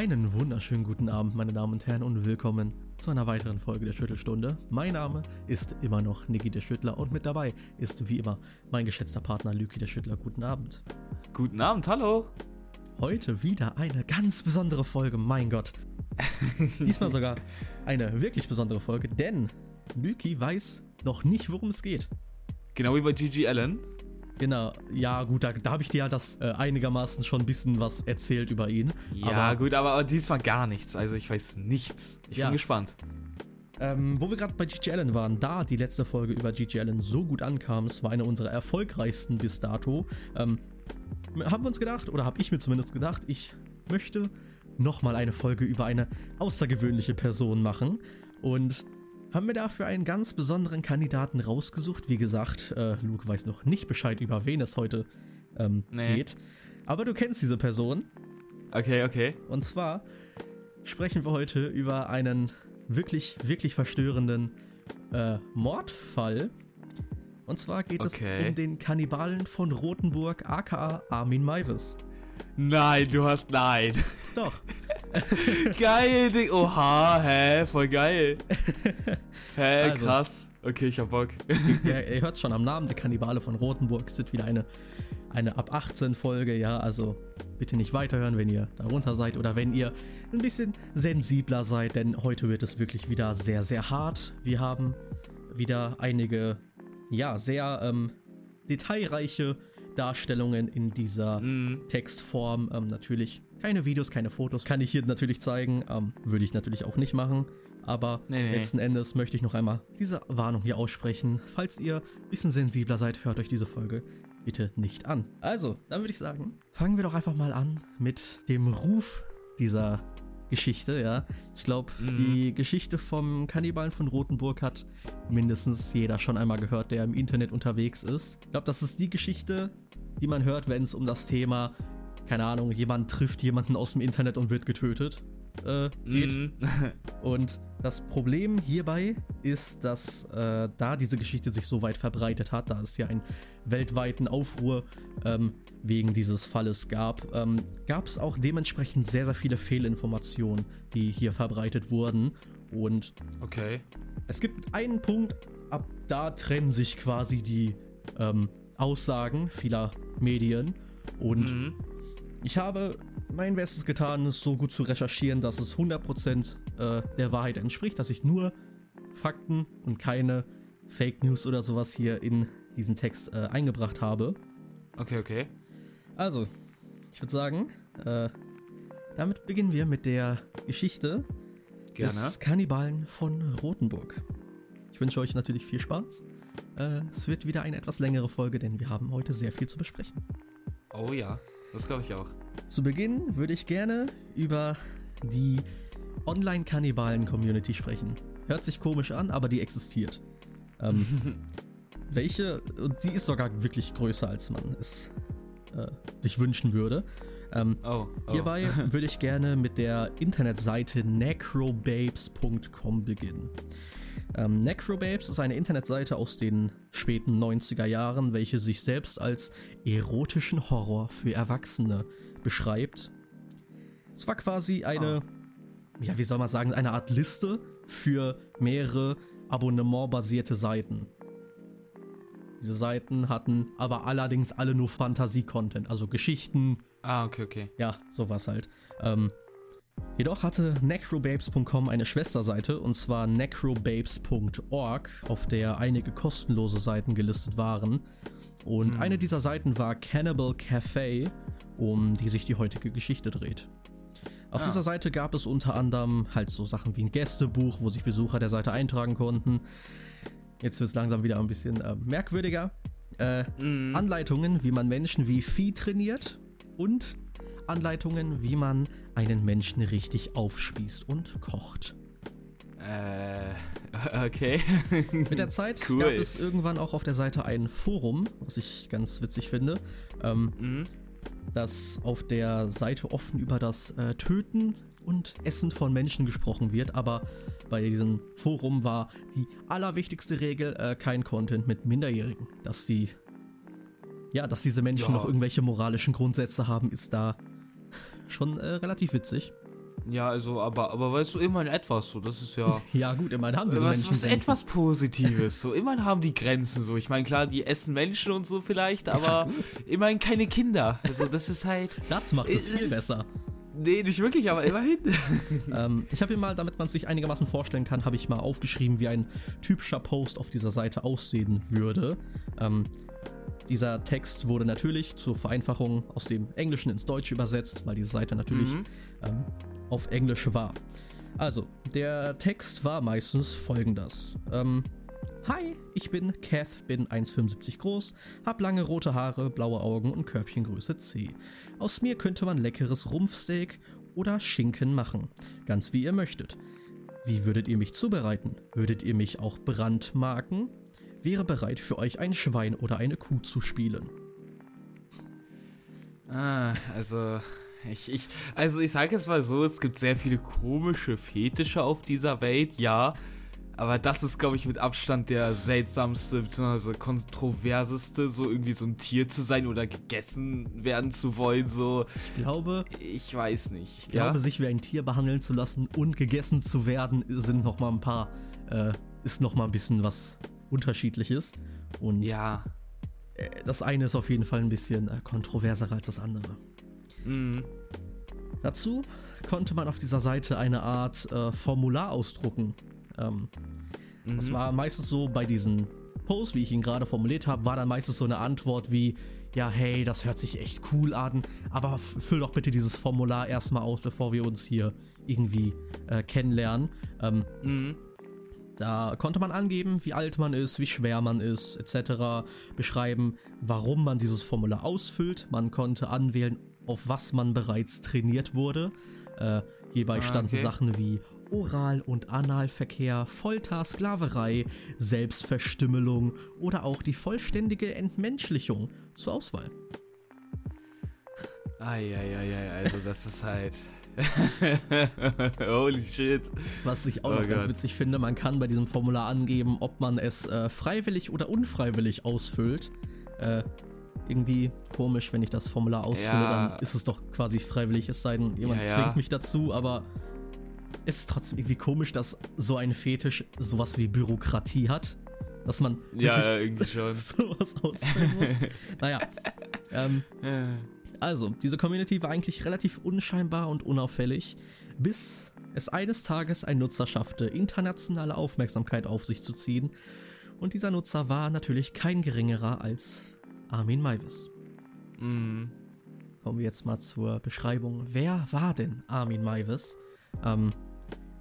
Einen wunderschönen guten Abend, meine Damen und Herren, und willkommen zu einer weiteren Folge der Schüttelstunde. Mein Name ist immer noch Niki der Schüttler und mit dabei ist wie immer mein geschätzter Partner Lüki der Schüttler. Guten Abend. Guten Abend, hallo. Heute wieder eine ganz besondere Folge, mein Gott. Diesmal sogar eine wirklich besondere Folge, denn Lüki weiß noch nicht, worum es geht. Genau wie bei Gigi Allen. Genau, ja gut, da, da habe ich dir ja das äh, einigermaßen schon ein bisschen was erzählt über ihn. Ja, aber, gut, aber diesmal gar nichts. Also ich weiß nichts. Ich ja. bin gespannt. Ähm, wo wir gerade bei Gigi Allen waren, da die letzte Folge über Gigi Allen so gut ankam, es war eine unserer erfolgreichsten bis dato, ähm, haben wir uns gedacht, oder habe ich mir zumindest gedacht, ich möchte nochmal eine Folge über eine außergewöhnliche Person machen. Und haben wir dafür einen ganz besonderen Kandidaten rausgesucht. Wie gesagt, äh, Luke weiß noch nicht Bescheid, über wen es heute ähm, nee. geht. Aber du kennst diese Person. Okay, okay. Und zwar sprechen wir heute über einen wirklich, wirklich verstörenden äh, Mordfall. Und zwar geht okay. es um den Kannibalen von Rothenburg, aka Armin Maivis. Nein, du hast. Nein. Doch. geil, Ding. Oha, hä? Voll geil. Hä, also, krass. Okay, ich hab Bock. ja, ihr hört schon am Namen, der Kannibale von Rothenburg. Es wird wieder eine, eine ab 18 Folge, ja, also bitte nicht weiterhören, wenn ihr darunter seid oder wenn ihr ein bisschen sensibler seid, denn heute wird es wirklich wieder sehr, sehr hart. Wir haben wieder einige, ja, sehr ähm, detailreiche Darstellungen in dieser mm. Textform. Ähm, natürlich keine Videos, keine Fotos. Kann ich hier natürlich zeigen. Ähm, würde ich natürlich auch nicht machen. Aber nee, nee. letzten Endes möchte ich noch einmal diese Warnung hier aussprechen. Falls ihr ein bisschen sensibler seid, hört euch diese Folge bitte nicht an. Also, dann würde ich sagen, fangen wir doch einfach mal an mit dem Ruf dieser Geschichte, ja. Ich glaube, mhm. die Geschichte vom Kannibalen von Rothenburg hat mindestens jeder schon einmal gehört, der im Internet unterwegs ist. Ich glaube, das ist die Geschichte, die man hört, wenn es um das Thema, keine Ahnung, jemand trifft jemanden aus dem Internet und wird getötet äh, geht. Mhm. und das Problem hierbei ist, dass äh, da diese Geschichte sich so weit verbreitet hat, da es ja einen weltweiten Aufruhr ähm, wegen dieses Falles gab, ähm, gab es auch dementsprechend sehr, sehr viele Fehlinformationen, die hier verbreitet wurden. Und okay. es gibt einen Punkt, ab da trennen sich quasi die ähm, Aussagen vieler Medien. Und mhm. Ich habe mein Bestes getan, es so gut zu recherchieren, dass es 100% äh, der Wahrheit entspricht, dass ich nur Fakten und keine Fake News oder sowas hier in diesen Text äh, eingebracht habe. Okay, okay. Also, ich würde sagen, äh, damit beginnen wir mit der Geschichte Gerne. des Kannibalen von Rothenburg. Ich wünsche euch natürlich viel Spaß. Äh, es wird wieder eine etwas längere Folge, denn wir haben heute sehr viel zu besprechen. Oh ja, das glaube ich auch. Zu Beginn würde ich gerne über die Online-Kannibalen-Community sprechen. Hört sich komisch an, aber die existiert. Ähm, welche, und die ist sogar wirklich größer, als man es äh, sich wünschen würde. Ähm, oh, oh. Hierbei würde ich gerne mit der Internetseite necrobabes.com beginnen. Ähm, Necrobabes ist eine Internetseite aus den späten 90er Jahren, welche sich selbst als erotischen Horror für Erwachsene beschreibt. Es war quasi eine, oh. ja, wie soll man sagen, eine Art Liste für mehrere abonnementbasierte Seiten. Diese Seiten hatten aber allerdings alle nur Fantasie-Content, also Geschichten. Ah, okay, okay. Ja, sowas halt. Ähm, jedoch hatte necrobabes.com eine Schwesterseite und zwar necrobabes.org, auf der einige kostenlose Seiten gelistet waren. Und hm. eine dieser Seiten war Cannibal Cafe, um die sich die heutige Geschichte dreht. Auf ah. dieser Seite gab es unter anderem halt so Sachen wie ein Gästebuch, wo sich Besucher der Seite eintragen konnten. Jetzt wird es langsam wieder ein bisschen äh, merkwürdiger. Äh, mm. Anleitungen, wie man Menschen wie Vieh trainiert und Anleitungen, wie man einen Menschen richtig aufspießt und kocht. Äh, okay. Mit der Zeit cool. gab es irgendwann auch auf der Seite ein Forum, was ich ganz witzig finde. Ähm, mm dass auf der Seite offen über das äh, Töten und Essen von Menschen gesprochen wird, aber bei diesem Forum war die allerwichtigste Regel äh, kein Content mit Minderjährigen. Dass die, ja, dass diese Menschen ja. noch irgendwelche moralischen Grundsätze haben, ist da schon äh, relativ witzig. Ja, also, aber, aber weißt du, immerhin etwas, so, das ist ja. ja, gut, immerhin haben diese was, Menschen was etwas Positives, so, immerhin haben die Grenzen, so. Ich meine, klar, die essen Menschen und so vielleicht, aber ja, immerhin keine Kinder. Also, das ist halt. Das macht es viel besser. Nee, nicht wirklich, aber immerhin. ähm, ich habe hier mal, damit man sich einigermaßen vorstellen kann, habe ich mal aufgeschrieben, wie ein typischer Post auf dieser Seite aussehen würde. Ähm, dieser Text wurde natürlich zur Vereinfachung aus dem Englischen ins Deutsche übersetzt, weil diese Seite natürlich mhm. ähm, auf Englisch war. Also, der Text war meistens folgendes. Ähm, Hi, ich bin Kath, bin 1,75 groß, hab lange rote Haare, blaue Augen und Körbchengröße C. Aus mir könnte man leckeres Rumpfsteak oder Schinken machen, ganz wie ihr möchtet. Wie würdet ihr mich zubereiten? Würdet ihr mich auch brandmarken? Wäre bereit für euch ein Schwein oder eine Kuh zu spielen. Ah, also ich, ich, also ich sage jetzt mal so, es gibt sehr viele komische Fetische auf dieser Welt, ja. Aber das ist, glaube ich, mit Abstand der seltsamste bzw. kontroverseste, so irgendwie so ein Tier zu sein oder gegessen werden zu wollen. So. Ich glaube. Ich weiß nicht. Ich ja? glaube, sich wie ein Tier behandeln zu lassen und gegessen zu werden, sind noch mal ein paar. Äh, ist noch mal ein bisschen was Unterschiedliches. Und ja. Äh, das eine ist auf jeden Fall ein bisschen äh, kontroverser als das andere. Mhm. Dazu konnte man auf dieser Seite eine Art äh, Formular ausdrucken. Ähm, mhm. Das war meistens so bei diesen Posts, wie ich ihn gerade formuliert habe, war dann meistens so eine Antwort wie, ja, hey, das hört sich echt cool an, aber füll doch bitte dieses Formular erstmal aus, bevor wir uns hier irgendwie äh, kennenlernen. Ähm, mhm. Da konnte man angeben, wie alt man ist, wie schwer man ist, etc. Beschreiben, warum man dieses Formular ausfüllt. Man konnte anwählen, auf was man bereits trainiert wurde. Äh, hierbei ah, standen okay. Sachen wie Oral- und Analverkehr, Folter, Sklaverei, Selbstverstümmelung oder auch die vollständige Entmenschlichung zur Auswahl. Eieiei, also das ist halt. Holy shit. Was ich auch oh noch ganz witzig finde, man kann bei diesem Formular angeben, ob man es äh, freiwillig oder unfreiwillig ausfüllt. Äh, irgendwie komisch, wenn ich das Formular ausfülle, ja. dann ist es doch quasi freiwillig, es sei denn, jemand ja, ja. zwingt mich dazu, aber es ist trotzdem irgendwie komisch, dass so ein Fetisch sowas wie Bürokratie hat. Dass man ja, irgendwie schon. sowas ausfüllen muss. naja. Ähm, also, diese Community war eigentlich relativ unscheinbar und unauffällig, bis es eines Tages ein Nutzer schaffte, internationale Aufmerksamkeit auf sich zu ziehen. Und dieser Nutzer war natürlich kein geringerer als Armin Maivis. Mhm. Kommen wir jetzt mal zur Beschreibung. Wer war denn Armin Maivis? Ähm,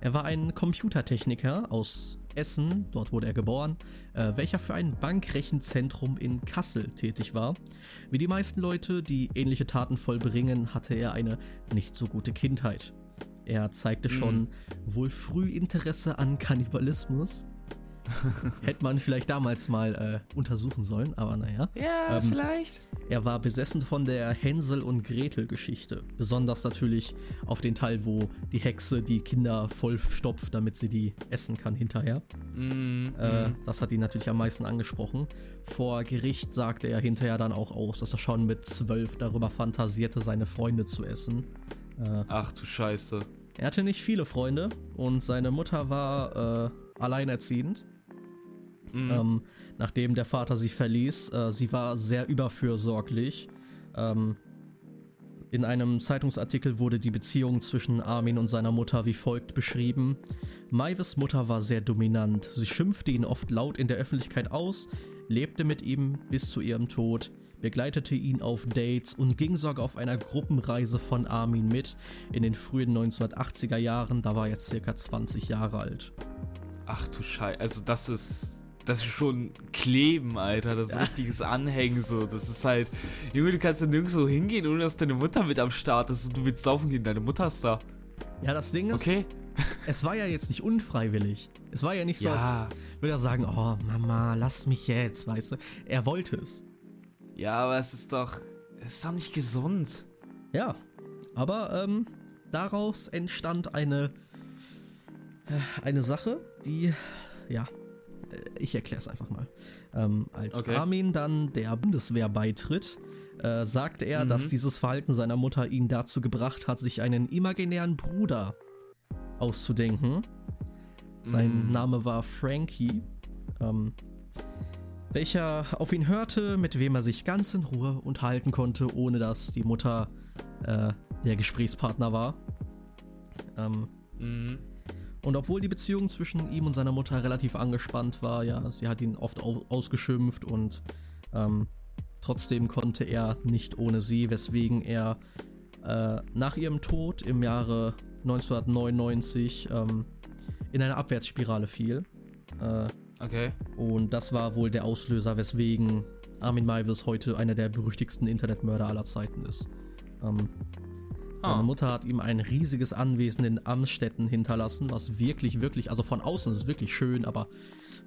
er war ein Computertechniker aus Essen, dort wurde er geboren, äh, welcher für ein Bankrechenzentrum in Kassel tätig war. Wie die meisten Leute, die ähnliche Taten vollbringen, hatte er eine nicht so gute Kindheit. Er zeigte schon mhm. wohl früh Interesse an Kannibalismus Hätte man vielleicht damals mal äh, untersuchen sollen, aber naja. Ja, ähm, vielleicht. Er war besessen von der Hänsel- und Gretel-Geschichte. Besonders natürlich auf den Teil, wo die Hexe die Kinder vollstopft, damit sie die essen kann hinterher. Mm, äh, mm. Das hat ihn natürlich am meisten angesprochen. Vor Gericht sagte er hinterher dann auch aus, dass er schon mit zwölf darüber fantasierte, seine Freunde zu essen. Äh, Ach du Scheiße. Er hatte nicht viele Freunde und seine Mutter war äh, alleinerziehend. Mhm. Ähm, nachdem der Vater sie verließ. Äh, sie war sehr überfürsorglich. Ähm, in einem Zeitungsartikel wurde die Beziehung zwischen Armin und seiner Mutter wie folgt beschrieben. Maives Mutter war sehr dominant. Sie schimpfte ihn oft laut in der Öffentlichkeit aus, lebte mit ihm bis zu ihrem Tod, begleitete ihn auf Dates und ging sogar auf einer Gruppenreise von Armin mit in den frühen 1980er Jahren. Da war er circa 20 Jahre alt. Ach du Scheiße, also das ist das ist schon Kleben, Alter. Das ist ja. richtiges Anhängen so. Das ist halt. Junge, du kannst ja nirgendwo hingehen, ohne dass deine Mutter mit am Start ist und du willst saufen gehen. Deine Mutter ist da. Ja, das Ding ist. Okay. Es war ja jetzt nicht unfreiwillig. Es war ja nicht so, ja. als würde er sagen, oh Mama, lass mich jetzt, weißt du. Er wollte es. Ja, aber es ist doch. Es ist doch nicht gesund. Ja. Aber ähm, daraus entstand eine. Eine Sache, die. Ja, äh, ich erkläre es einfach mal. Ähm, als Okay. Armin dann der Bundeswehr beitritt, äh, sagt er, Mhm. dass dieses Verhalten seiner Mutter ihn dazu gebracht hat, sich einen imaginären Bruder auszudenken. Sein Mhm. Name war Frankie, ähm, welcher auf ihn hörte, mit wem er sich ganz in Ruhe unterhalten konnte, ohne dass die Mutter äh, der Gesprächspartner war. Ähm, Mhm. Und obwohl die Beziehung zwischen ihm und seiner Mutter relativ angespannt war, ja, sie hat ihn oft au ausgeschimpft und ähm, trotzdem konnte er nicht ohne sie, weswegen er äh, nach ihrem Tod im Jahre 1999 ähm, in eine Abwärtsspirale fiel. Äh, Okay. und das war wohl der Auslöser, weswegen Armin Maivis heute einer der berüchtigsten Internetmörder aller Zeiten ist. Ähm, Ah. seine Mutter hat ihm ein riesiges Anwesen in Amstetten hinterlassen, was wirklich, wirklich, also von außen ist es wirklich schön, aber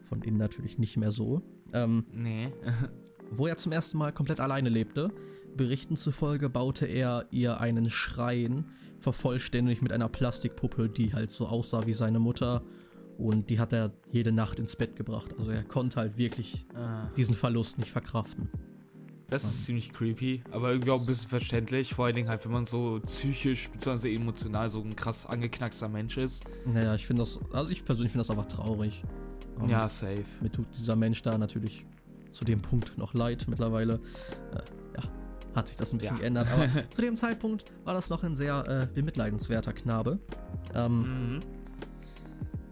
von innen natürlich nicht mehr so. Ähm, Nee. wo er zum ersten Mal komplett alleine lebte. Berichten zufolge baute er ihr einen Schrein, vervollständigt mit einer Plastikpuppe, die halt so aussah wie seine Mutter. Und die hat er jede Nacht ins Bett gebracht. Also er konnte halt wirklich Ah. diesen Verlust nicht verkraften. Das ist ziemlich creepy, aber irgendwie auch ein bisschen verständlich. Vor allen Dingen halt, wenn man so psychisch bzw. emotional so ein krass angeknackster Mensch ist. Naja, ich finde das, also ich persönlich finde das einfach traurig. Ähm, Ja, safe. Mir tut dieser Mensch da natürlich zu dem Punkt noch leid mittlerweile. Äh, ja, hat sich das ein bisschen Ja. geändert. Aber zu dem Zeitpunkt war das noch ein sehr äh, bemitleidenswerter Knabe. Ähm, Mhm.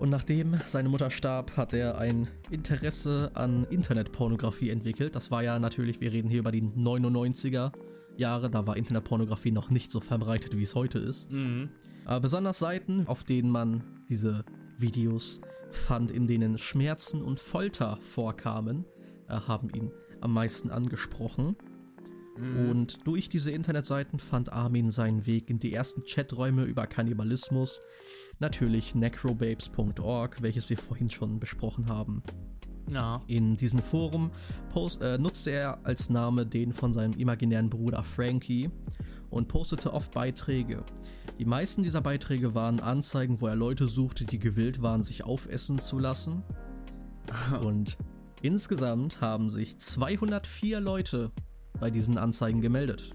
Und nachdem seine Mutter starb, hat er ein Interesse an Internetpornografie entwickelt. Das war ja natürlich, wir reden hier über die 99er Jahre, da war Internetpornografie noch nicht so verbreitet, wie es heute ist. Mhm. Aber besonders Seiten, auf denen man diese Videos fand, in denen Schmerzen und Folter vorkamen, äh, haben ihn am meisten angesprochen. Mhm. Und durch diese Internetseiten fand Armin seinen Weg in die ersten Chaträume über Kannibalismus. Natürlich necrobabes.org, welches wir vorhin schon besprochen haben. Ja. In diesem Forum post, äh, nutzte er als Name den von seinem imaginären Bruder Frankie und postete oft Beiträge. Die meisten dieser Beiträge waren Anzeigen, wo er Leute suchte, die gewillt waren, sich aufessen zu lassen. Und insgesamt haben sich 204 Leute bei diesen Anzeigen gemeldet.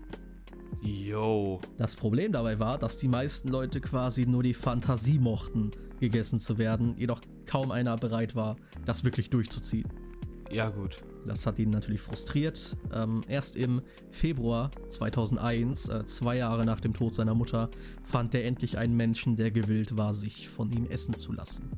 Yo. Das Problem dabei war, dass die meisten Leute quasi nur die Fantasie mochten, gegessen zu werden, jedoch kaum einer bereit war, das wirklich durchzuziehen. Ja, gut. Das hat ihn natürlich frustriert. Ähm, erst im Februar 2001, äh, zwei Jahre nach dem Tod seiner Mutter, fand er endlich einen Menschen, der gewillt war, sich von ihm essen zu lassen.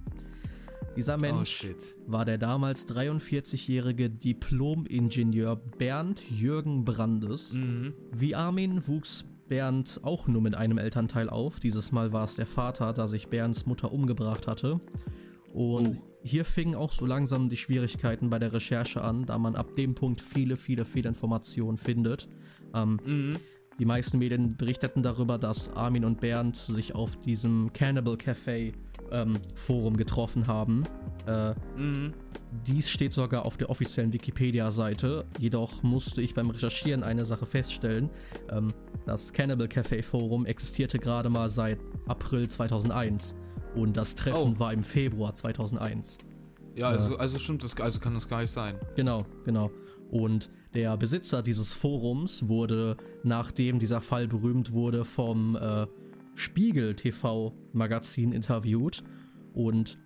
Dieser Oh Mensch shit. war der damals 43-jährige Diplom-Ingenieur Bernd Jürgen Brandes. Mhm. Wie Armin wuchs Bernd auch nur mit einem Elternteil auf. Dieses Mal war es der Vater, da sich Bernds Mutter umgebracht hatte. Und hier fingen auch so langsam die Schwierigkeiten bei der Recherche an, da man ab dem Punkt viele, viele Fehlinformationen findet. Ähm, Mhm. die meisten Medien berichteten darüber, dass Armin und Bernd sich auf diesem Cannibal Café ähm, Forum getroffen haben. Äh, Mhm. dies steht sogar auf der offiziellen Wikipedia-Seite, jedoch musste ich beim Recherchieren eine Sache feststellen. Ähm, das Cannibal Café Forum existierte gerade mal seit April 2001 und das Treffen Oh. war im Februar 2001. Ja, also, also stimmt das, also kann das gar nicht sein. Genau, genau. Und der Besitzer dieses Forums wurde, nachdem dieser Fall berühmt wurde, vom äh, Spiegel TV Magazin interviewt und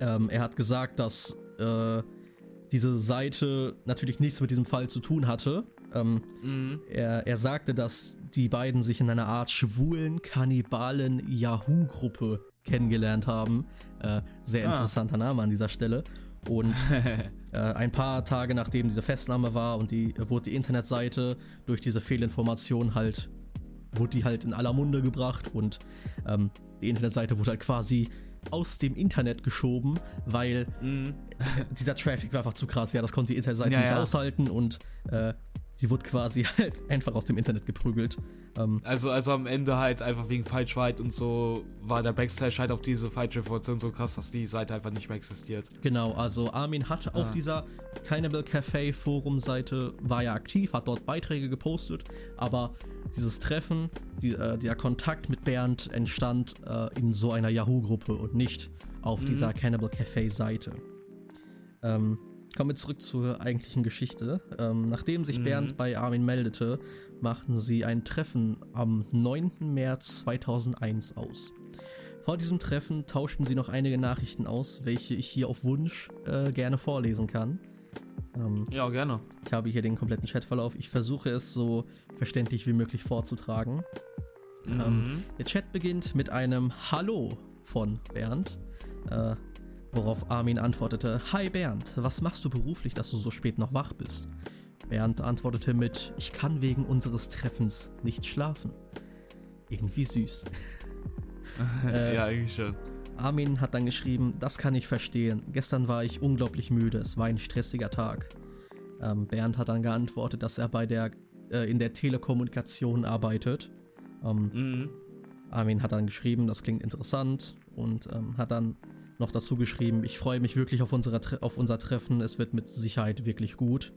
ähm, er hat gesagt, dass äh, diese Seite natürlich nichts mit diesem Fall zu tun hatte. Ähm, Mhm. er, er sagte, dass die beiden sich in einer Art schwulen, kannibalen Yahoo-Gruppe kennengelernt haben. Äh, sehr Ah. interessanter Name an dieser Stelle. Und äh, ein paar Tage nachdem diese Festnahme war und die wurde die Internetseite durch diese Fehlinformation halt wurde die halt in aller Munde gebracht und ähm, die Internetseite wurde halt quasi aus dem Internet geschoben, weil mhm. dieser Traffic war einfach zu krass. Ja, das konnte die Internetseite Ja, nicht ja. aushalten und äh, die wurde quasi halt einfach aus dem Internet geprügelt. Ähm, Also, also am Ende halt einfach wegen Falschwahrheit und so war der Backslash halt auf diese falsche Information so krass, dass die Seite einfach nicht mehr existiert. Genau, also Armin hat auf Ah. dieser Cannibal Café Forum-Seite, war ja aktiv, hat dort Beiträge gepostet, aber dieses Treffen, die, äh, der Kontakt mit Bernd entstand äh, in so einer Yahoo-Gruppe und nicht auf Mhm. dieser Cannibal Café Seite. Ähm, kommen wir zurück zur eigentlichen Geschichte. Ähm, nachdem sich Mhm. Bernd bei Armin meldete, machten sie ein Treffen am 9. März 2001 aus. Vor diesem Treffen tauschten sie noch einige Nachrichten aus, welche ich hier auf Wunsch äh, gerne vorlesen kann. Ähm, Ja, gerne. ich habe hier den kompletten Chatverlauf. Ich versuche es so verständlich wie möglich vorzutragen. Ähm, Mhm. Der Chat beginnt mit einem Hallo von Bernd, äh, worauf Armin antwortete, Hi Bernd, was machst du beruflich, dass du so spät noch wach bist? Bernd antwortete mit, ich kann wegen unseres Treffens nicht schlafen. Irgendwie süß. äh, ja, eigentlich schon. Armin hat dann geschrieben, das kann ich verstehen. Gestern war ich unglaublich müde, es war ein stressiger Tag. Ähm, Bernd hat dann geantwortet, dass er bei der, äh, in der Telekommunikation arbeitet. Ähm, Mhm. Armin hat dann geschrieben, das klingt interessant und ähm, hat dann noch dazu geschrieben, ich freue mich wirklich auf, unsere, auf unser Treffen, es wird mit Sicherheit wirklich gut.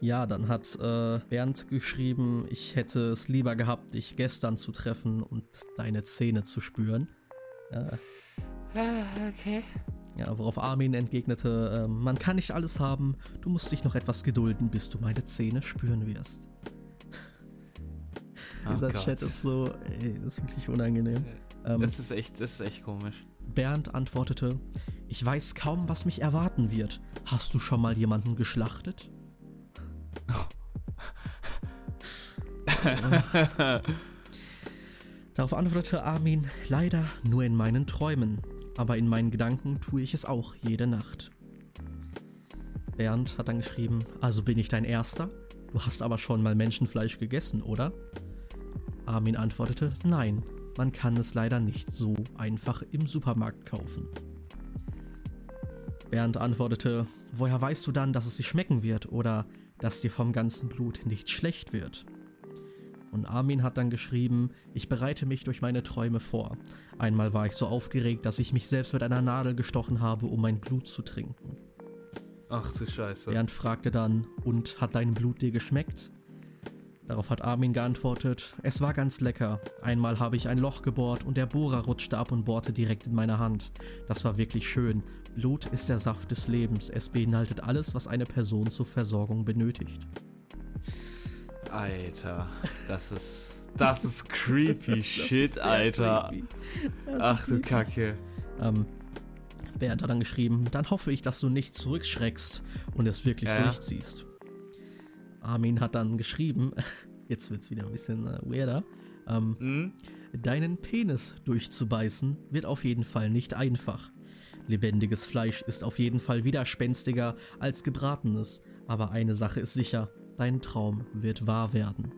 Ja, dann hat äh, Bernd geschrieben, ich hätte es lieber gehabt, dich gestern zu treffen und deine Zähne zu spüren. Äh, okay. ja, worauf Armin entgegnete, ähm, man kann nicht alles haben, du musst dich noch etwas gedulden, bis du meine Zähne spüren wirst. Oh Dieser Gott. Chat ist so, ey, das ist wirklich unangenehm. Ähm, Das ist echt, das ist echt komisch. Bernd antwortete, ich weiß kaum, was mich erwarten wird. Hast du schon mal jemanden geschlachtet? Darauf antwortete Armin, leider nur in meinen Träumen, aber in meinen Gedanken tue ich es auch jede Nacht. Bernd hat dann geschrieben, also bin ich dein Erster? Du hast aber schon mal Menschenfleisch gegessen, oder? Armin antwortete, nein, man kann es leider nicht so einfach im Supermarkt kaufen. Bernd antwortete, woher weißt du dann, dass es dir schmecken wird oder dass dir vom ganzen Blut nicht schlecht wird? Und Armin hat dann geschrieben, ich bereite mich durch meine Träume vor. Einmal war ich so aufgeregt, dass ich mich selbst mit einer Nadel gestochen habe, um mein Blut zu trinken. Ach du Scheiße. Bernd fragte dann, und hat dein Blut dir geschmeckt? Darauf hat Armin geantwortet, es war ganz lecker. Einmal habe ich ein Loch gebohrt und der Bohrer rutschte ab und bohrte direkt in meine Hand. Das war wirklich schön. Blut ist der Saft des Lebens. Es beinhaltet alles, was eine Person zur Versorgung benötigt. Alter, das ist. Das ist creepy Das shit, ist Alter. Ach du Kacke. Ähm, Bernd hat dann geschrieben, dann hoffe ich, dass du nicht zurückschreckst und es wirklich Ja, durchziehst. Armin hat dann geschrieben, jetzt wird's wieder ein bisschen äh, weirder, ähm, Hm? deinen Penis durchzubeißen wird auf jeden Fall nicht einfach. Lebendiges Fleisch ist auf jeden Fall widerspenstiger als gebratenes, aber eine Sache ist sicher, dein Traum wird wahr werden.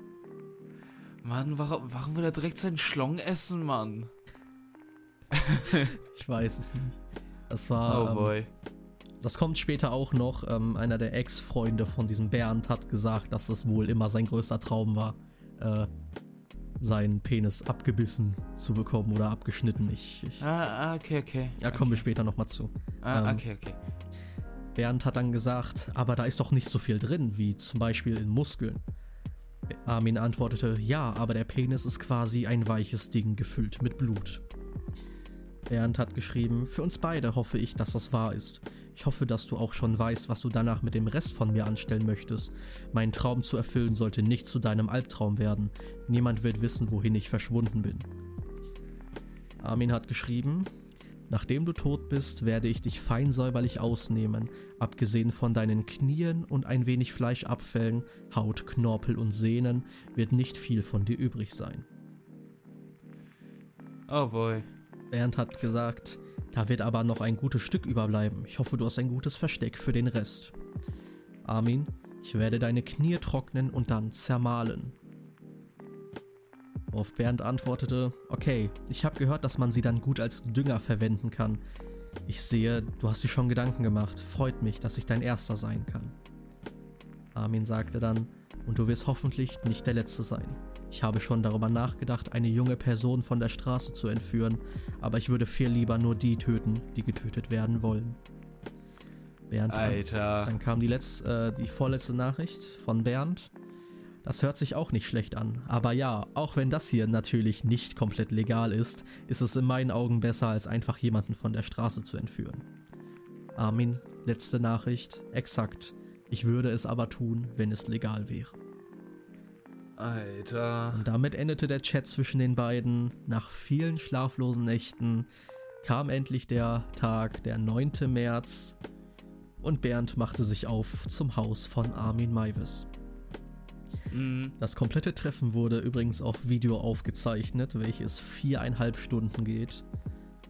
Mann, warum, warum will er direkt seinen Schlong essen, Mann? Ich weiß es nicht. Das war Oh ähm, boy. Das kommt später auch noch. Ähm, einer der Ex-Freunde von diesem Bernd hat gesagt, dass es wohl immer sein größter Traum war, äh, seinen Penis abgebissen zu bekommen oder abgeschnitten. Ich, ich, Ah, ah, okay, okay. ja, kommen wir okay. später nochmal zu. Ah, ähm, okay, okay. Bernd hat dann gesagt, aber da ist doch nicht so viel drin, wie zum Beispiel in Muskeln. Armin antwortete, ja, aber der Penis ist quasi ein weiches Ding gefüllt mit Blut. Bernd hat geschrieben, für uns beide hoffe ich, dass das wahr ist. Ich hoffe, dass du auch schon weißt, was du danach mit dem Rest von mir anstellen möchtest. Mein Traum zu erfüllen sollte nicht zu deinem Albtraum werden. Niemand wird wissen, wohin ich verschwunden bin. Armin hat geschrieben, Nachdem du tot bist, werde ich dich fein säuberlich ausnehmen, abgesehen von deinen Knien und ein wenig Fleischabfällen, Haut, Knorpel und Sehnen, wird nicht viel von dir übrig sein. Oh boy. Bernd hat gesagt, da wird aber noch ein gutes Stück überbleiben. Ich hoffe, du hast ein gutes Versteck für den Rest. Armin, ich werde deine Knie trocknen und dann zermahlen. Worauf Bernd antwortete, okay, ich habe gehört, dass man sie dann gut als Dünger verwenden kann. Ich sehe, du hast dir schon Gedanken gemacht. Freut mich, dass ich dein Erster sein kann. Armin sagte dann, und du wirst hoffentlich nicht der Letzte sein. Ich habe schon darüber nachgedacht, eine junge Person von der Straße zu entführen, aber ich würde viel lieber nur die töten, die getötet werden wollen. Bernd, Alter. dann kam die, letz, äh, die vorletzte Nachricht von Bernd. Das hört sich auch nicht schlecht an. Aber ja, auch wenn das hier natürlich nicht komplett legal ist, ist es in meinen Augen besser, als einfach jemanden von der Straße zu entführen. Armin, letzte Nachricht, exakt. Ich würde es aber tun, wenn es legal wäre. Alter. Und damit endete der Chat zwischen den beiden. Nach vielen schlaflosen Nächten kam endlich der Tag, der 9. März, und Bernd machte sich auf zum Haus von Armin Maivis. Mhm. Das komplette Treffen wurde übrigens auf Video aufgezeichnet, welches viereinhalb Stunden geht.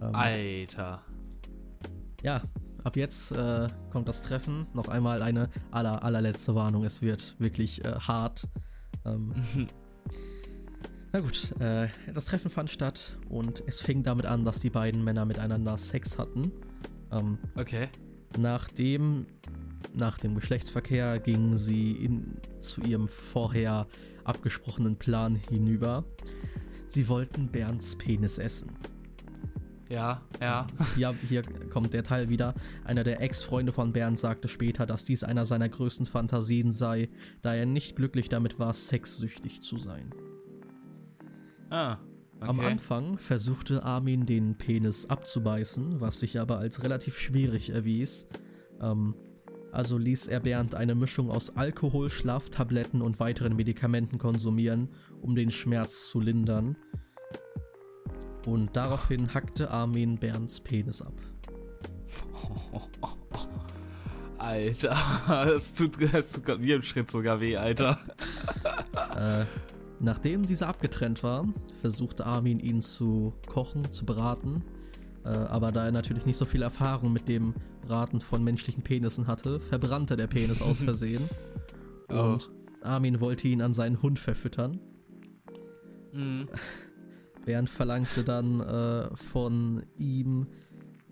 Ähm, Alter. ja, ab jetzt äh, kommt das Treffen. Noch einmal eine aller, allerletzte Warnung. Es wird wirklich äh, hart. Ähm, na gut, äh, das Treffen fand statt und es fing damit an, dass die beiden Männer miteinander Sex hatten. Ähm, Okay. Nachdem, nach dem Geschlechtsverkehr gingen sie in, zu ihrem vorher abgesprochenen Plan hinüber. Sie wollten Bernds Penis essen. Ja, ja. Hier, hier kommt der Teil wieder. Einer der Ex-Freunde von Bernd sagte später, dass dies einer seiner größten Fantasien sei, da er nicht glücklich damit war, sexsüchtig zu sein. Ah. Okay. Am Anfang versuchte Armin den Penis abzubeißen, was sich aber als relativ schwierig erwies. Ähm, also ließ er Bernd eine Mischung aus Alkohol, Schlaftabletten und weiteren Medikamenten konsumieren, um den Schmerz zu lindern. Und daraufhin hackte Armin Bernds Penis ab. Alter, das tut, das tut gerade mir im Schritt sogar weh, Alter. Äh, nachdem dieser abgetrennt war, versuchte Armin ihn zu kochen, zu braten. Äh, aber da er natürlich nicht so viel Erfahrung mit dem Braten von menschlichen Penissen hatte, verbrannte der Penis aus Versehen. Oh. Und Armin wollte ihn an seinen Hund verfüttern. Mhm. Bernd verlangte dann äh, von ihm,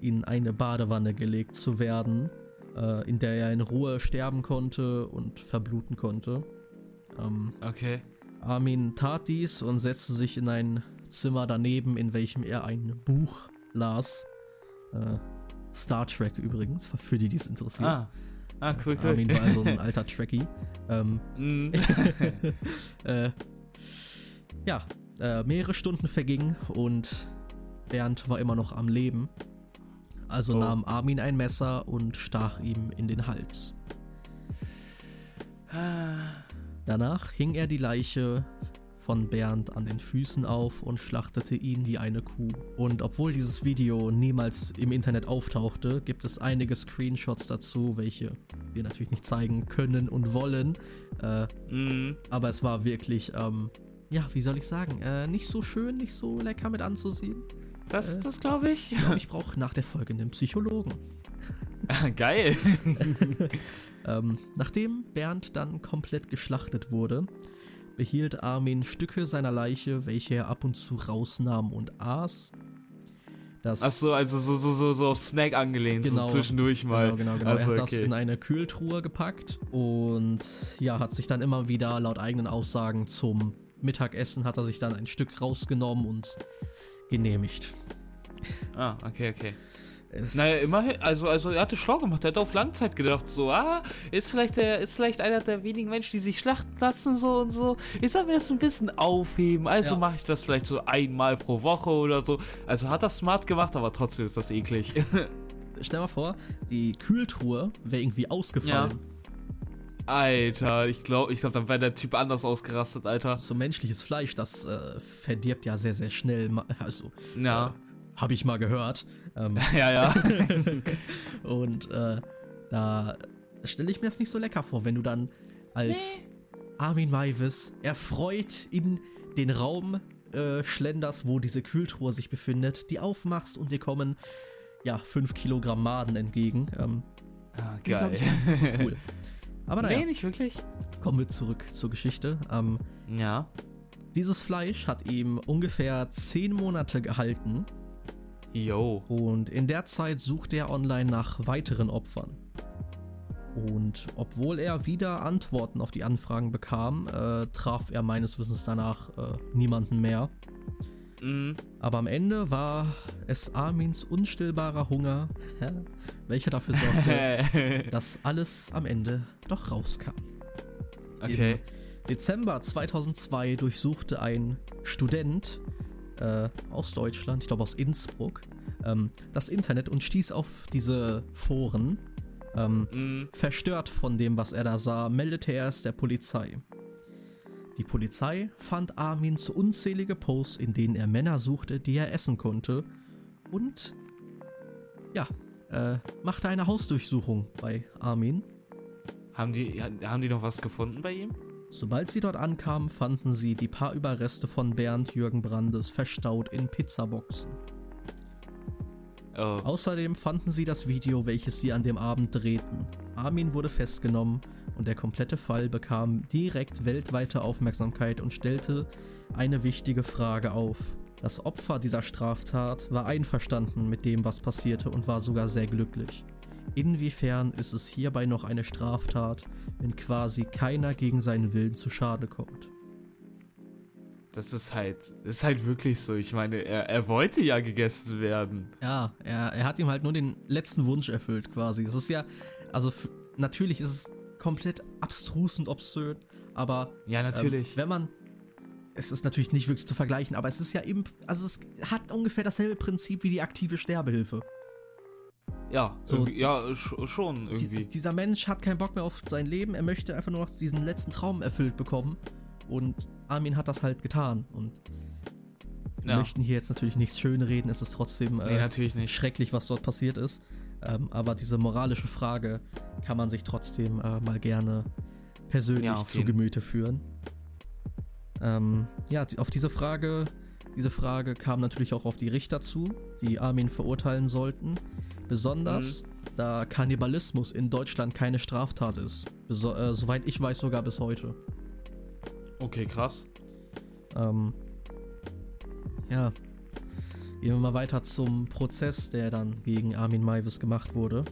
in eine Badewanne gelegt zu werden, äh, in der er in Ruhe sterben konnte und verbluten konnte. Ähm, Okay. Armin tat dies und setzte sich in ein Zimmer daneben, in welchem er ein Buch las. Äh, Star Trek übrigens, für die, die es interessiert. Ah. Ah, cool, cool. Armin war also ein alter Trekkie. Ähm, Mhm. äh, ja, äh, mehrere Stunden vergingen und Bernd war immer noch am Leben. Also Oh. nahm Armin ein Messer und stach ihm in den Hals. Danach hing er die Leiche von Bernd an den Füßen auf und schlachtete ihn wie eine Kuh. Und obwohl dieses Video niemals im Internet auftauchte, gibt es einige Screenshots dazu, welche wir natürlich nicht zeigen können und wollen. Äh, Mhm. aber es war wirklich, ähm, ja, wie soll ich sagen, äh, nicht so schön, nicht so lecker mit anzusehen. Das, Äh. das glaube ich. Ich glaube, ich brauche nach der Folge einen Psychologen. Geil. Ähm, nachdem Bernd dann komplett geschlachtet wurde, behielt Armin Stücke seiner Leiche, welche er ab und zu rausnahm und aß. Das, Ach so, also so, so, so, so auf Snack angelehnt, Genau. so zwischendurch mal. Genau, genau, genau. Also, er hat das okay. in eine Kühltruhe gepackt und ja, hat sich dann immer wieder laut eigenen Aussagen zum Mittagessen hat er sich dann ein Stück rausgenommen und genehmigt. Ah, okay, okay. Es- Naja, immerhin, also, also er hatte schlau gemacht, er hat auf Langzeit gedacht, so, ah, ist vielleicht der, ist vielleicht einer der wenigen Menschen, die sich schlachten lassen, so und so. Ich soll mir das ein bisschen aufheben, also Ja. mache ich das vielleicht so einmal pro Woche oder so. Also hat das smart gemacht, aber trotzdem ist das eklig. Stell mal vor, die Kühltruhe wäre irgendwie ausgefallen. Alter, ich glaube, ich glaub, dann wäre der Typ anders ausgerastet, Alter. So menschliches Fleisch, das äh, verdirbt ja sehr, sehr schnell. Also, Ja. äh, habe ich mal gehört. Ähm, Ja, ja. und äh, da stelle ich mir das nicht so lecker vor, wenn du dann als Armin Maivis erfreut in den Raum äh, schlenderst, wo diese Kühltruhe sich befindet, die aufmachst und dir kommen ja 5 Kilogramm Maden entgegen. Ähm, ah, geil. ich, cool. Aber naja, Nee, nicht wirklich. kommen wir zurück zur Geschichte. Ähm, Ja. dieses Fleisch hat ihm ungefähr 10 Monate gehalten Yo. und in der Zeit suchte er online nach weiteren Opfern. Und obwohl er wieder Antworten auf die Anfragen bekam, äh, traf er meines Wissens danach äh, niemanden mehr. Mhm. Aber am Ende war es Armins unstillbarer Hunger, welcher dafür sorgte, dass alles am Ende doch rauskam. okay. Im Dezember 2002 durchsuchte ein Student äh, aus Deutschland, ich glaube aus Innsbruck, ähm, das Internet und stieß auf diese Foren Ähm, mm. Verstört von dem, was er da sah, meldete er es der Polizei. Die Polizei fand Armins unzählige Posts, in denen er Männer suchte, die er essen konnte, und ja, äh, machte eine Hausdurchsuchung bei Armin. Haben die, haben die noch was gefunden bei ihm? Sobald sie dort ankamen, fanden sie die paar Überreste von Bernd Jürgen Brandes verstaut in Pizzaboxen. Oh. Außerdem fanden sie das Video, welches sie an dem Abend drehten. Armin wurde festgenommen und der komplette Fall bekam direkt weltweite Aufmerksamkeit und stellte eine wichtige Frage auf. Das Opfer dieser Straftat war einverstanden mit dem, was passierte und war sogar sehr glücklich. Inwiefern ist es hierbei noch eine Straftat, wenn quasi keiner gegen seinen Willen zu Schade kommt? Das ist halt, ist halt wirklich so. Ich meine, er, er wollte ja gegessen werden. Ja, er, er hat ihm halt nur den letzten Wunsch erfüllt, quasi. Es ist ja, also natürlich ist es komplett abstrus und obszön, aber. Ja, natürlich. Ähm, wenn man. Es ist natürlich nicht wirklich zu vergleichen, aber es ist ja eben, also es hat ungefähr dasselbe Prinzip wie die aktive Sterbehilfe. Ja, so, ja, schon irgendwie. Die, dieser Mensch hat keinen Bock mehr auf sein Leben, er möchte einfach nur noch diesen letzten Traum erfüllt bekommen. Und Armin hat das halt getan. Und wir ja. möchten hier jetzt natürlich nichts schönreden, es ist trotzdem äh, nee, schrecklich, was dort passiert ist. Ähm, aber diese moralische Frage kann man sich trotzdem äh, mal gerne persönlich ja, zu Gemüte führen. Ähm, ja, auf diese Frage, diese Frage kam natürlich auch auf die Richter zu, die Armin verurteilen sollten. Besonders, mhm. da Kannibalismus in Deutschland keine Straftat ist. Beso äh, soweit ich weiß, sogar bis heute. Okay, krass. Ähm, ja. Gehen wir mal weiter zum Prozess, der dann gegen Armin Maivis gemacht wurde.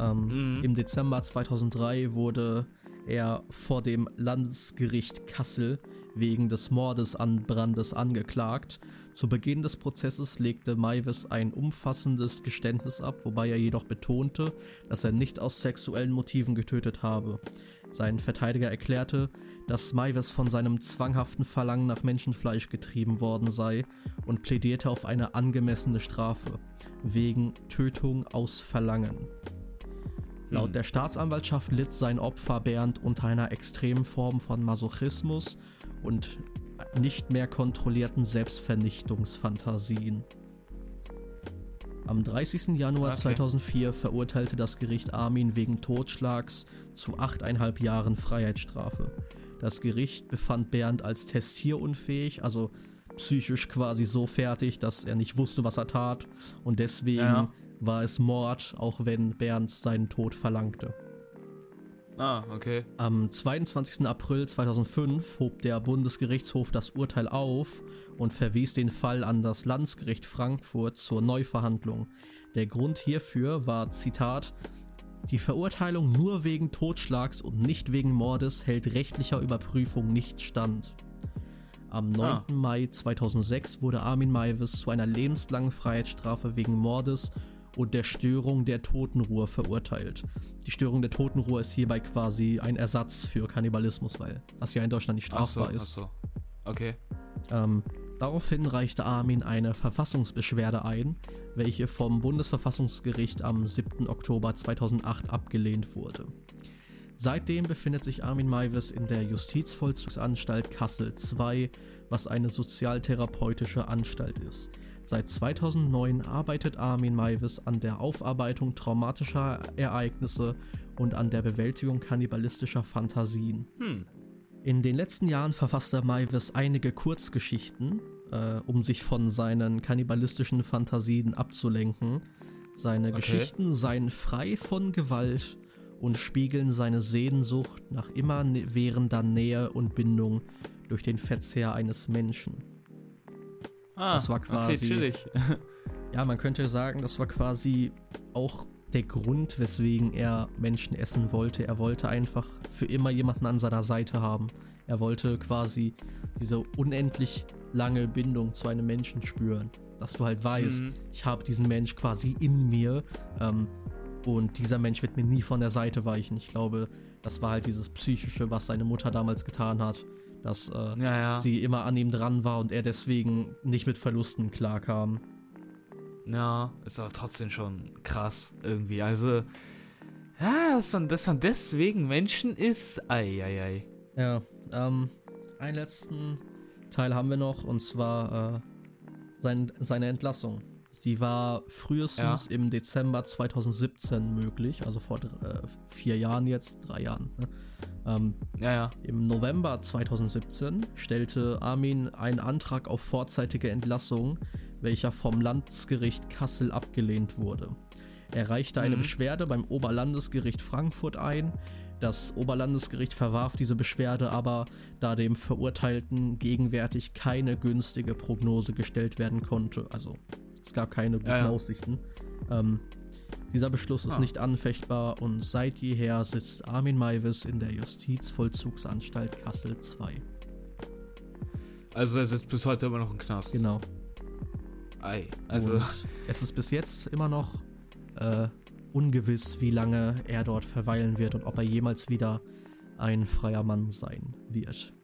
Ähm, mhm. Im Dezember 2003 wurde er vor dem Landesgericht Kassel wegen des Mordes an Brandes angeklagt. Zu Beginn des Prozesses legte Maivis ein umfassendes Geständnis ab, wobei er jedoch betonte, dass er nicht aus sexuellen Motiven getötet habe. Sein Verteidiger erklärte, dass Maivis von seinem zwanghaften Verlangen nach Menschenfleisch getrieben worden sei und plädierte auf eine angemessene Strafe wegen Tötung aus Verlangen. Laut hm. der Staatsanwaltschaft litt sein Opfer Bernd unter einer extremen Form von Masochismus und nicht mehr kontrollierten Selbstvernichtungsfantasien. Am 30. Januar okay. 2004 verurteilte das Gericht Armin wegen Totschlags zu achteinhalb Jahren Freiheitsstrafe. Das Gericht befand Bernd als testierunfähig, also psychisch quasi so fertig, dass er nicht wusste, was er tat. Und deswegen ja. War es Mord, auch wenn Bernd seinen Tod verlangte. Ah, okay. Am 22. April 2005 hob der Bundesgerichtshof das Urteil auf und verwies den Fall an das Landesgericht Frankfurt zur Neuverhandlung. Der Grund hierfür war, Zitat, die Verurteilung nur wegen Totschlags und nicht wegen Mordes hält rechtlicher Überprüfung nicht stand. Am 9. Ah. Mai 2006 wurde Armin Maivis zu einer lebenslangen Freiheitsstrafe wegen Mordes und der Störung der Totenruhe verurteilt. Die Störung der Totenruhe ist hierbei quasi ein Ersatz für Kannibalismus, weil das ja in Deutschland nicht strafbar ach so, ist. Ach so. Okay. Ähm, daraufhin reichte Armin eine Verfassungsbeschwerde ein, welche vom Bundesverfassungsgericht am 7. Oktober 2008 abgelehnt wurde. Seitdem befindet sich Armin Maivis in der Justizvollzugsanstalt Kassel II, was eine sozialtherapeutische Anstalt ist. Seit 2009 arbeitet Armin Maivis an der Aufarbeitung traumatischer Ereignisse und an der Bewältigung kannibalistischer Fantasien. Hm. In den letzten Jahren verfasste Maivis einige Kurzgeschichten, äh, um sich von seinen kannibalistischen Fantasien abzulenken. Seine okay. Geschichten seien frei von Gewalt und spiegeln seine Sehnsucht nach immerwährender Nähe und Bindung durch den Verzehr eines Menschen. Ah, das war quasi. Okay, ja, man könnte sagen, das war quasi auch der Grund, weswegen er Menschen essen wollte. Er wollte einfach für immer jemanden an seiner Seite haben. Er wollte quasi diese unendlich lange Bindung zu einem Menschen spüren. Dass du halt weißt, mhm. ich habe diesen Mensch quasi in mir ähm, und dieser Mensch wird mir nie von der Seite weichen. Ich glaube, das war halt dieses Psychische, was seine Mutter damals getan hat dass äh, ja, ja. sie immer an ihm dran war und er deswegen nicht mit Verlusten klarkam. Ja, ist aber trotzdem schon krass irgendwie. Also, Ja, dass man, dass man deswegen Menschen ist. Eieiei. Ja, ähm, einen letzten Teil haben wir noch und zwar äh, sein, seine Entlassung. Die war frühestens ja. im Dezember 2017 möglich, also vor äh, vier Jahren jetzt, drei Jahren. Ne? Ähm, ja, ja. Im November 2017 stellte Armin einen Antrag auf vorzeitige Entlassung, welcher vom Landesgericht Kassel abgelehnt wurde. Er reichte eine mhm. Beschwerde beim Oberlandesgericht Frankfurt ein. Das Oberlandesgericht verwarf diese Beschwerde aber, da dem Verurteilten gegenwärtig keine günstige Prognose gestellt werden konnte. Also es gab keine guten ja, ja. Aussichten. Ähm, dieser Beschluss ist ah. nicht anfechtbar und seit jeher sitzt Armin Maivis in der Justizvollzugsanstalt Kassel II. Also er sitzt bis heute immer noch im Knast. Genau. Ei, also. Und es ist bis jetzt immer noch äh, ungewiss, wie lange er dort verweilen wird und ob er jemals wieder ein freier Mann sein wird.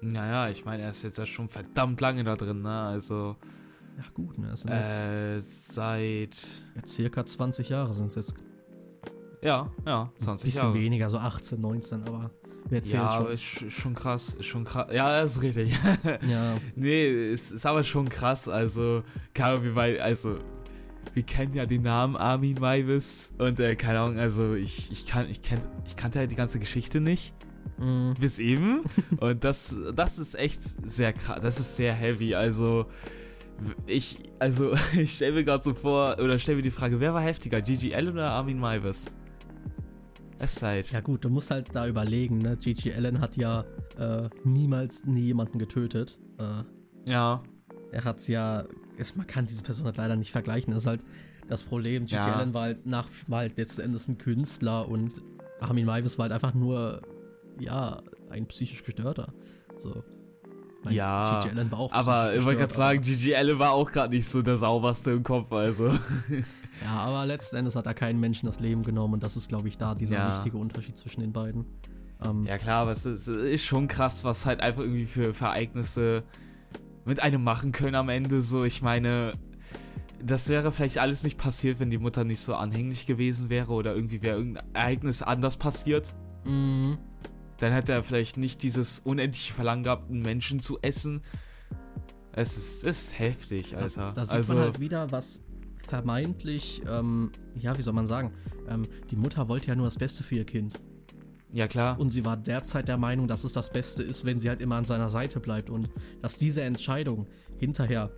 Naja, ich meine, er ist jetzt ja schon verdammt lange da drin, ne? Also. Ja, gut, ne? Es sind äh, seit. Ja, circa 20 Jahre sind es jetzt. Ja, ja, 20 Ein bisschen Jahre. weniger, so 18, 19, aber wer zählt ja, schon? ist schon krass, ist schon krass. Ja, ist richtig. ja. Nee, ist, ist aber schon krass, also, keine Ahnung, wie weit, also, wir kennen ja den Namen Armin Maivis und, äh, keine Ahnung, also, ich, ich kann, ich kenn, ich kannte ja die ganze Geschichte nicht. Mm. Bis eben. und das, das ist echt sehr krass, das ist sehr heavy, also, ich, also, ich stelle mir gerade so vor, oder stelle mir die Frage, wer war heftiger, Gigi Allen oder Armin Maivis? Es halt. Ja gut, du musst halt da überlegen, ne? Gigi Allen hat ja äh, niemals nie jemanden getötet. Äh, ja. Er hat's ja, ist, man kann diese Person halt leider nicht vergleichen. Das ist halt das Problem. Gigi ja. Allen war halt nach, war halt letzten Endes ein Künstler und Armin Maivis war halt einfach nur, ja, ein psychisch gestörter. So. Mein ja, Gigi Allen war auch aber ich wollte gerade sagen, Gigi Allen war auch gerade nicht so der sauberste im Kopf, also. ja, aber letzten Endes hat er keinen Menschen das Leben genommen und das ist, glaube ich, da dieser ja. wichtige Unterschied zwischen den beiden. Ähm, ja, klar, aber es ist, es ist, schon krass, was halt einfach irgendwie für Ereignisse mit einem machen können am Ende. So, ich meine, das wäre vielleicht alles nicht passiert, wenn die Mutter nicht so anhänglich gewesen wäre oder irgendwie wäre irgendein Ereignis anders passiert. Mhm dann hätte er vielleicht nicht dieses unendliche Verlangen gehabt, einen Menschen zu essen. Es ist, ist heftig, Alter. Da sieht also, man halt wieder, was vermeintlich, ähm, ja, wie soll man sagen, ähm, die Mutter wollte ja nur das Beste für ihr Kind. Ja, klar. Und sie war derzeit der Meinung, dass es das Beste ist, wenn sie halt immer an seiner Seite bleibt und dass diese Entscheidung hinterher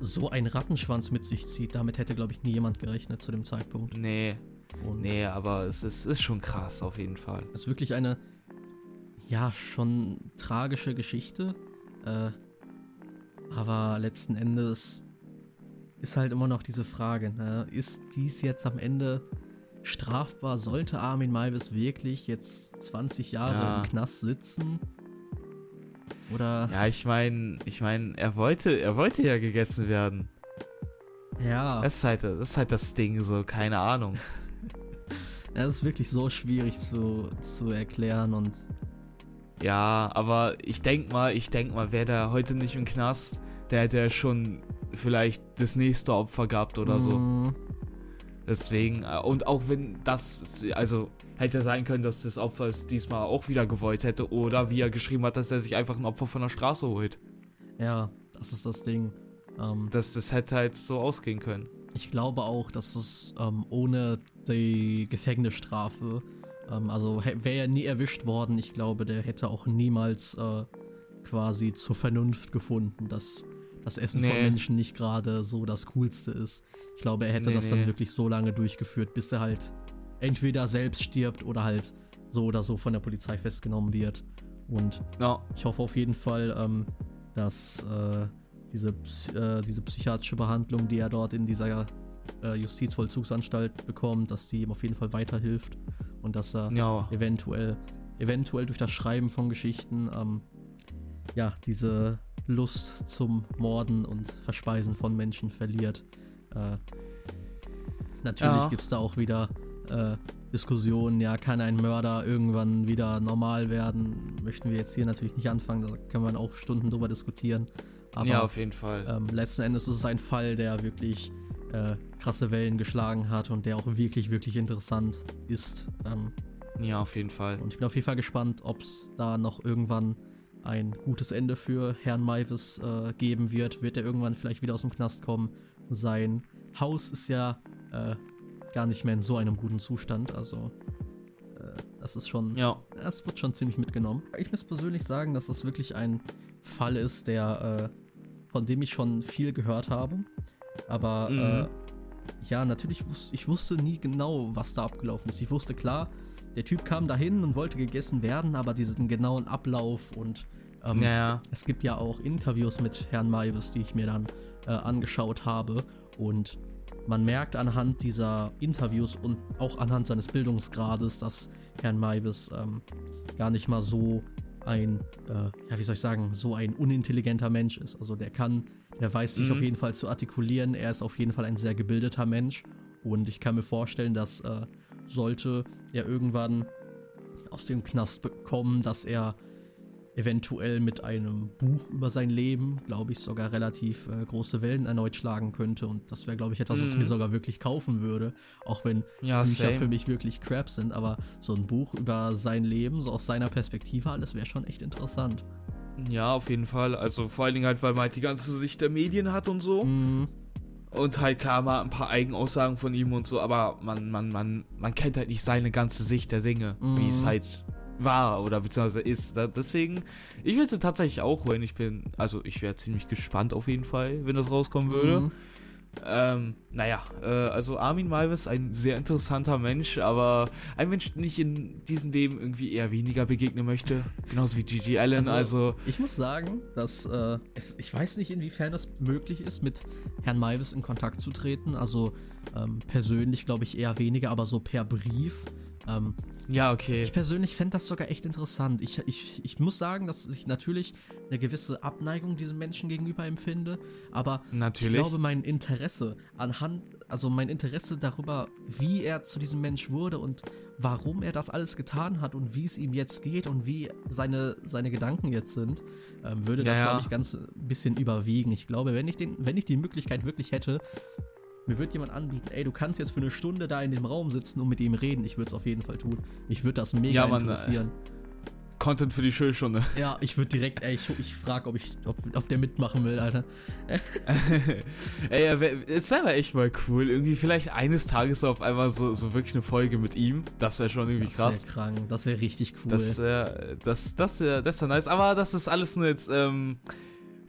so einen Rattenschwanz mit sich zieht, damit hätte, glaube ich, nie jemand gerechnet zu dem Zeitpunkt. Nee. Und nee, aber es ist, ist schon krass auf jeden Fall. Es ist wirklich eine ja, schon tragische Geschichte. Äh, aber letzten Endes ist halt immer noch diese Frage, ne? ist dies jetzt am Ende strafbar? Sollte Armin Maivis wirklich jetzt 20 Jahre ja. im Knast sitzen? Oder? Ja, ich meine, ich meine, er wollte, er wollte ja gegessen werden. Ja. Das ist halt, das ist halt das Ding, so, keine Ahnung. das ist wirklich so schwierig zu, zu erklären und ja, aber ich denk mal, ich denk mal, wäre der heute nicht im Knast, der hätte ja schon vielleicht das nächste Opfer gehabt oder so. Mm. Deswegen, äh, und auch wenn das, also hätte sein können, dass das Opfer es diesmal auch wieder gewollt hätte oder wie er geschrieben hat, dass er sich einfach ein Opfer von der Straße holt. Ja, das ist das Ding. Ähm, das, das hätte halt so ausgehen können. Ich glaube auch, dass es ähm, ohne die Gefängnisstrafe ähm, also wäre er nie erwischt worden. Ich glaube, der hätte auch niemals äh, quasi zur Vernunft gefunden, dass das Essen nee. von Menschen nicht gerade so das Coolste ist. Ich glaube, er hätte nee, das dann wirklich so lange durchgeführt, bis er halt entweder selbst stirbt oder halt so oder so von der Polizei festgenommen wird. Und no. ich hoffe auf jeden Fall, ähm, dass äh, diese, äh, diese psychiatrische Behandlung, die er dort in dieser äh, Justizvollzugsanstalt bekommt, dass die ihm auf jeden Fall weiterhilft und dass er ja. eventuell, eventuell durch das Schreiben von Geschichten ähm, ja, diese Lust zum Morden und Verspeisen von Menschen verliert. Äh, natürlich ja. gibt es da auch wieder äh, Diskussionen, ja, kann ein Mörder irgendwann wieder normal werden? Möchten wir jetzt hier natürlich nicht anfangen, da können wir auch Stunden drüber diskutieren. Aber, ja, auf jeden Fall. Ähm, letzten Endes ist es ein Fall, der wirklich äh, krasse Wellen geschlagen hat und der auch wirklich, wirklich interessant ist. Ähm, ja, auf jeden Fall. Und ich bin auf jeden Fall gespannt, ob es da noch irgendwann ein gutes Ende für Herrn Maivis äh, geben wird. Wird er irgendwann vielleicht wieder aus dem Knast kommen? Sein Haus ist ja äh, gar nicht mehr in so einem guten Zustand. Also, äh, das ist schon. Ja. Es wird schon ziemlich mitgenommen. Ich muss persönlich sagen, dass es wirklich ein Fall ist, der, äh, von dem ich schon viel gehört habe. Aber Mhm. äh, ja, natürlich wusste ich wusste nie genau, was da abgelaufen ist. Ich wusste klar, der Typ kam dahin und wollte gegessen werden, aber diesen genauen Ablauf und ähm, Naja. es gibt ja auch Interviews mit Herrn Maivis, die ich mir dann äh, angeschaut habe. Und man merkt anhand dieser Interviews und auch anhand seines Bildungsgrades, dass Herrn Maivis ähm, gar nicht mal so ein, äh, ja, wie soll ich sagen, so ein unintelligenter Mensch ist. Also der kann, der weiß sich Mhm. auf jeden Fall zu artikulieren. Er ist auf jeden Fall ein sehr gebildeter Mensch. Und ich kann mir vorstellen, dass äh, sollte er irgendwann aus dem Knast bekommen, dass er eventuell mit einem Buch über sein Leben, glaube ich, sogar relativ äh, große Wellen erneut schlagen könnte. Und das wäre, glaube ich, etwas, was ich Mhm. mir sogar wirklich kaufen würde. Auch wenn Ja, Bücher same. für mich wirklich crap sind. Aber so ein Buch über sein Leben, so aus seiner Perspektive, alles wäre schon echt interessant. Ja, auf jeden Fall. Also vor allen Dingen halt, weil man halt die ganze Sicht der Medien hat und so. Mhm. Und halt klar mal ein paar Eigenaussagen von ihm und so, aber man, man, man, man kennt halt nicht seine ganze Sicht der Dinge, wie es Mhm. halt war oder beziehungsweise ist. Deswegen, ich würde tatsächlich auch holen. Ich bin, also ich wäre ziemlich gespannt auf jeden Fall, wenn das rauskommen würde. Mhm. Ähm, naja, äh, also Armin Malvis, ein sehr interessanter Mensch, aber ein Mensch, den ich in diesem Leben irgendwie eher weniger begegnen möchte. Genauso wie Gigi Allen, Also- also, Ich muss sagen, dass äh, es, ich weiß nicht, inwiefern es möglich ist, mit Herrn Maivis in Kontakt zu treten. Also ähm, persönlich glaube ich eher weniger, aber so per Brief. Ähm, ja, okay. ich persönlich fände das sogar echt interessant. Ich, ich, ich muss sagen, dass ich natürlich eine gewisse Abneigung diesem Menschen gegenüber empfinde, aber Natürlich. ich glaube, mein Interesse anhand, also mein Interesse darüber, wie er zu diesem Mensch wurde und warum er das alles getan hat und wie es ihm jetzt geht und wie seine, seine Gedanken jetzt sind, ähm, würde das, Ja, ja. glaube ich, ganz ein bisschen überwiegen. Ich glaube, wenn ich, den, wenn ich die Möglichkeit wirklich hätte, mir wird jemand anbieten, ey, du kannst jetzt für eine Stunde da in dem Raum sitzen und mit ihm reden, ich würde es auf jeden Fall tun. Mich würde das mega Ja, Mann, äh, interessieren. Content für die Schulstunde. Ja, ich würde direkt, ey, ich, ich frage, ob, ich, ob, ob der mitmachen will, Alter. Ey, ja, wär- es wäre echt mal cool. Irgendwie vielleicht eines Tages auf einmal so, so wirklich eine Folge mit ihm. Das wäre schon irgendwie Das wäre krass. krank, das wäre richtig cool. Das, äh, das, das, äh, das wäre nice. Aber das ist alles nur jetzt ähm,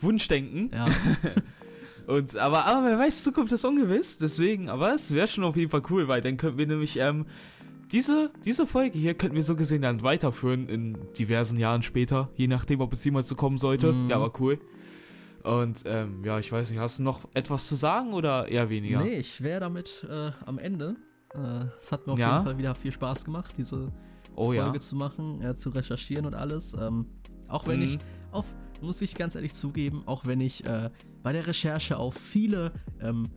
Wunschdenken. ja. Und, aber, aber wer weiß, Zukunft ist ungewiss. Deswegen, aber es wäre schon auf jeden Fall cool, weil dann könnten wir nämlich ähm, diese, diese Folge hier könnten wir so gesehen dann weiterführen in diversen Jahren später. Je nachdem, ob es jemals so kommen sollte. Mhm. Ja, aber cool. Und ähm, ja, ich weiß nicht, hast du noch etwas zu sagen oder eher weniger? Nee, ich wäre damit äh, am Ende. Äh, es hat mir auf Ja? jeden Fall wieder viel Spaß gemacht, diese oh Folge ja. zu machen, äh, zu recherchieren und alles. Ähm, auch wenn Mhm. ich auf, muss ich ganz ehrlich zugeben, auch wenn ich äh, bei der Recherche auf viele, ähm,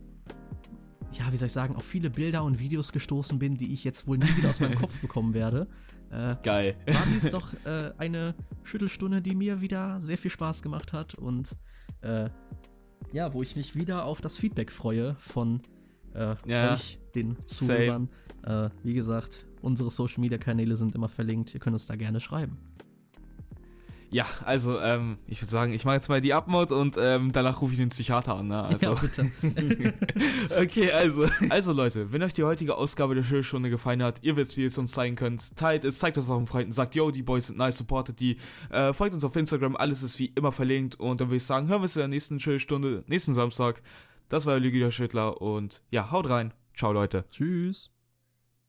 ja, wie soll ich sagen, auf viele Bilder und Videos gestoßen bin, die ich jetzt wohl nie wieder aus meinem Kopf bekommen werde, äh, Geil. war dies doch äh, eine Schüttelstunde, die mir wieder sehr viel Spaß gemacht hat und äh, ja, wo ich mich wieder auf das Feedback freue von äh, Ja. euch, den Zuhörern. Äh, wie gesagt, unsere Social Media Kanäle sind immer verlinkt. Ihr könnt uns da gerne schreiben. Ja, also, ähm, ich würde sagen, ich mache jetzt mal die Abmod und ähm, danach rufe ich den Psychiater an, ne? Also. Ja, bitte. okay, also. Also Leute, wenn euch die heutige Ausgabe der Schulstunde gefallen hat, ihr wisst, wie ihr es uns zeigen könnt. Teilt es, zeigt es euren Freunden, sagt, yo, die Boys sind nice, supportet die. Äh, folgt uns auf Instagram, alles ist wie immer verlinkt. Und dann würde ich sagen, hören wir uns in der nächsten Schulstunde, nächsten Samstag. Das war Lüge der Schüttler und ja, haut rein. Ciao, Leute. Tschüss.